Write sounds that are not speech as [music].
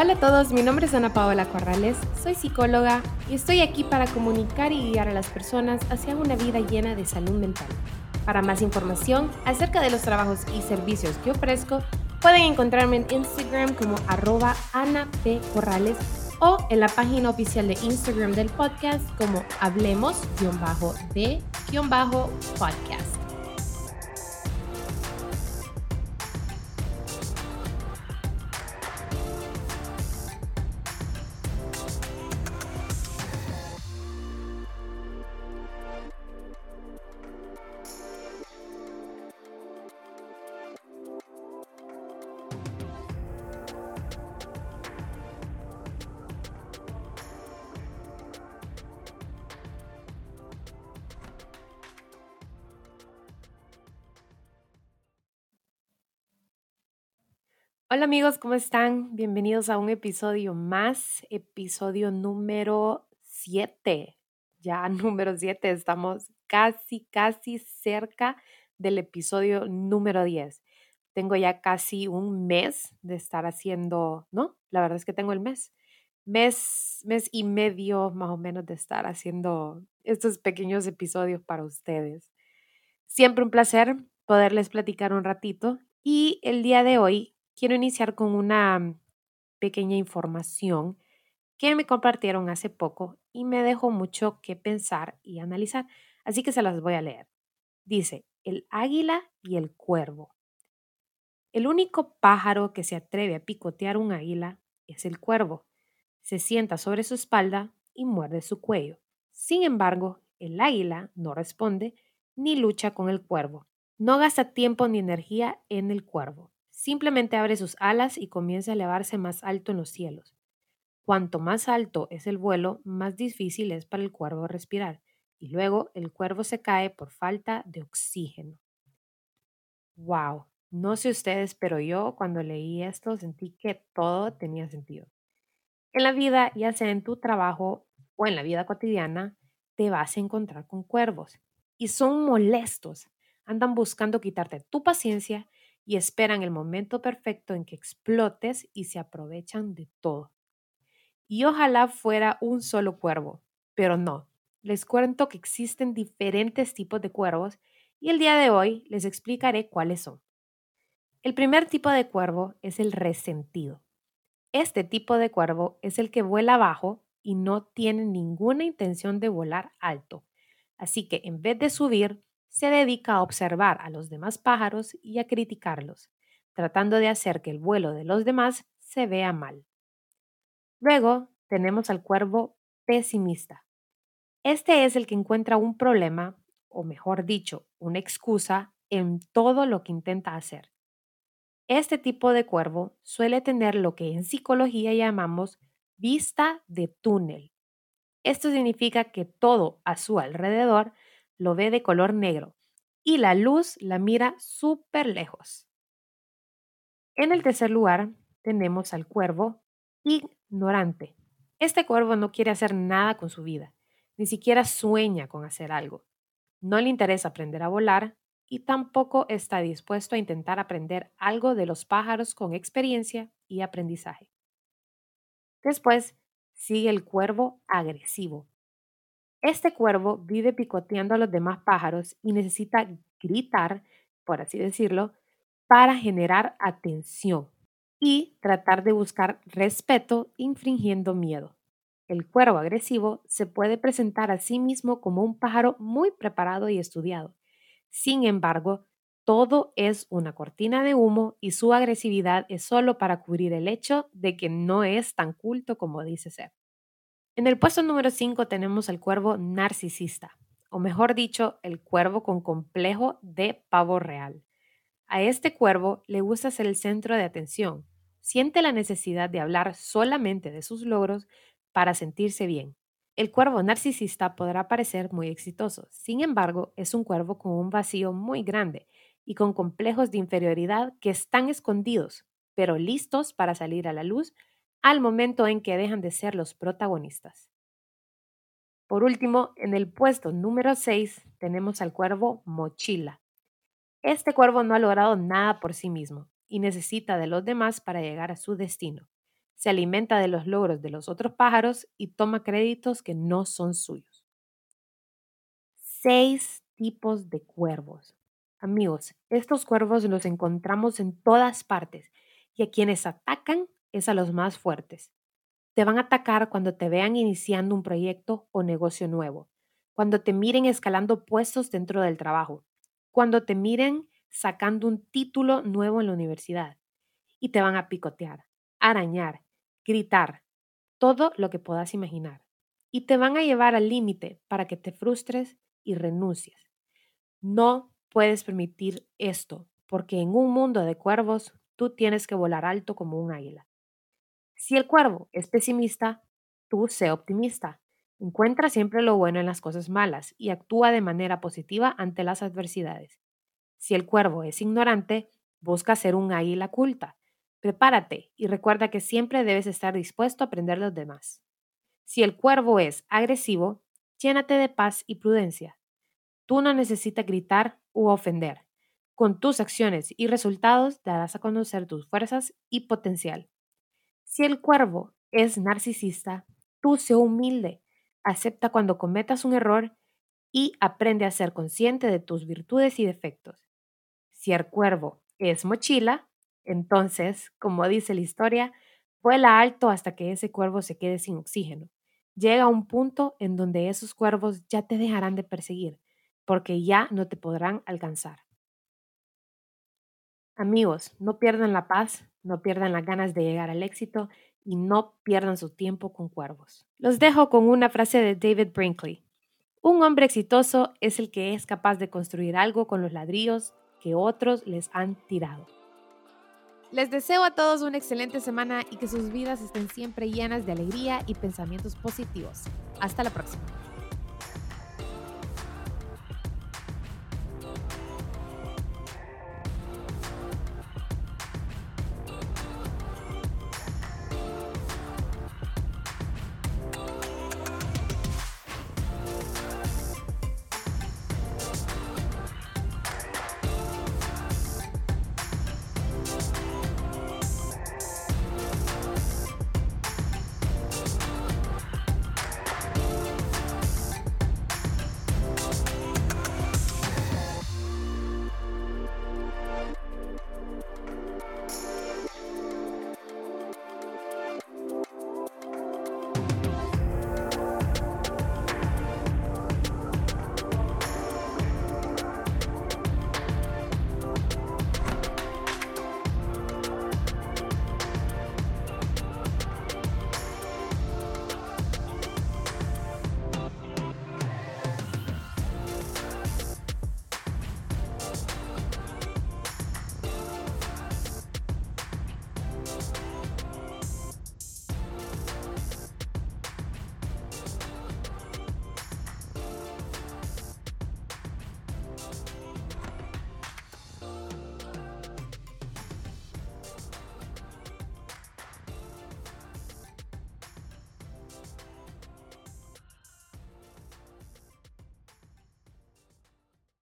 Hola a todos, mi nombre es Ana Paola Corrales, soy psicóloga y estoy aquí para comunicar y guiar a las personas hacia una vida llena de salud mental. Para más información acerca de los trabajos y servicios que ofrezco, pueden encontrarme en Instagram como arroba Ana P. Corrales o en la página oficial de Instagram del podcast como hablemos-de-podcast. Hola amigos, ¿cómo están? Bienvenidos a un episodio más, episodio número 7. Ya [laughs] número 7, estamos casi, casi cerca del episodio número 10. Tengo ya casi un mes de estar haciendo, ¿no? La verdad es que tengo el mes. Mes, mes y medio más o menos de estar haciendo estos pequeños episodios para ustedes. Siempre un placer poderles platicar un ratito y el día de hoy quiero iniciar con una pequeña información que me compartieron hace poco y me dejó mucho que pensar y analizar, así que se las voy a leer. Dice, el águila y el cuervo. El único pájaro que se atreve a picotear un águila es el cuervo. Se sienta sobre su espalda y muerde su cuello. Sin embargo, el águila no responde ni lucha con el cuervo. No gasta tiempo ni energía en el cuervo. Simplemente abre sus alas y comienza a elevarse más alto en los cielos. Cuanto más alto es el vuelo, más difícil es para el cuervo respirar, y luego el cuervo se cae por falta de oxígeno. ¡Wow! No sé ustedes, pero yo cuando leí esto sentí que todo tenía sentido. En la vida, ya sea en tu trabajo o en la vida cotidiana, te vas a encontrar con cuervos y son molestos. Andan buscando quitarte tu paciencia y esperan el momento perfecto en que explotes y se aprovechan de todo. Y ojalá fuera un solo cuervo, pero no. Les cuento que existen diferentes tipos de cuervos y el día de hoy les explicaré cuáles son. El primer tipo de cuervo es el resentido. Este tipo de cuervo es el que vuela bajo y no tiene ninguna intención de volar alto. Así que en vez de subir, se dedica a observar a los demás pájaros y a criticarlos, tratando de hacer que el vuelo de los demás se vea mal. Luego tenemos al cuervo pesimista. Este es el que encuentra un problema, o mejor dicho, una excusa en todo lo que intenta hacer. Este tipo de cuervo suele tener lo que en psicología llamamos vista de túnel. Esto significa que todo a su alrededor lo ve de color negro y la luz la mira súper lejos. En el tercer lugar tenemos al cuervo ignorante. Este cuervo no quiere hacer nada con su vida, ni siquiera sueña con hacer algo. No le interesa aprender a volar y tampoco está dispuesto a intentar aprender algo de los pájaros con experiencia y aprendizaje. Después sigue el cuervo agresivo. Este cuervo vive picoteando a los demás pájaros y necesita gritar, por así decirlo, para generar atención y tratar de buscar respeto infringiendo miedo. El cuervo agresivo se puede presentar a sí mismo como un pájaro muy preparado y estudiado. Sin embargo, todo es una cortina de humo y su agresividad es solo para cubrir el hecho de que no es tan culto como dice ser. En el puesto número 5 tenemos al cuervo narcisista, o mejor dicho, el cuervo con complejo de pavo real. A este cuervo le gusta ser el centro de atención, siente la necesidad de hablar solamente de sus logros para sentirse bien. El cuervo narcisista podrá parecer muy exitoso, sin embargo, es un cuervo con un vacío muy grande y con complejos de inferioridad que están escondidos, pero listos para salir a la luz al momento en que dejan de ser los protagonistas. Por último, en el puesto número 6 tenemos al cuervo mochila. Este cuervo no ha logrado nada por sí mismo y necesita de los demás para llegar a su destino. se alimenta de los logros de los otros pájaros y toma créditos que no son suyos. Seis tipos de cuervos. Amigos, estos cuervos los encontramos en todas partes y a quienes atacan es a los más fuertes. Te van a atacar cuando te vean iniciando un proyecto o negocio nuevo, cuando te miren escalando puestos dentro del trabajo, cuando te miren sacando un título nuevo en la universidad y te van a picotear, arañar, gritar, todo lo que puedas imaginar. Y te van a llevar al límite para que te frustres y renuncies. No puedes permitir esto, porque en un mundo de cuervos tú tienes que volar alto como un águila. Si el cuervo es pesimista, tú sé optimista. Encuentra siempre lo bueno en las cosas malas y actúa de manera positiva ante las adversidades. Si el cuervo es ignorante, busca ser un águila culta. Prepárate y recuerda que siempre debes estar dispuesto a aprender los demás. Si el cuervo es agresivo, llénate de paz y prudencia. Tú no necesitas gritar u ofender. Con tus acciones y resultados darás a conocer tus fuerzas y potencial. Si el cuervo es narcisista, tú sé humilde, acepta cuando cometas un error y aprende a ser consciente de tus virtudes y defectos. Si el cuervo es mochila, entonces, como dice la historia, vuela alto hasta que ese cuervo se quede sin oxígeno. Llega a un punto en donde esos cuervos ya te dejarán de perseguir, porque ya no te podrán alcanzar. Amigos, no pierdan la paz, no pierdan las ganas de llegar al éxito y no pierdan su tiempo con cuervos. Los dejo con una frase de David Brinkley. Un hombre exitoso es el que es capaz de construir algo con los ladrillos que otros les han tirado. Les deseo a todos una excelente semana y que sus vidas estén siempre llenas de alegría y pensamientos positivos. Hasta la próxima.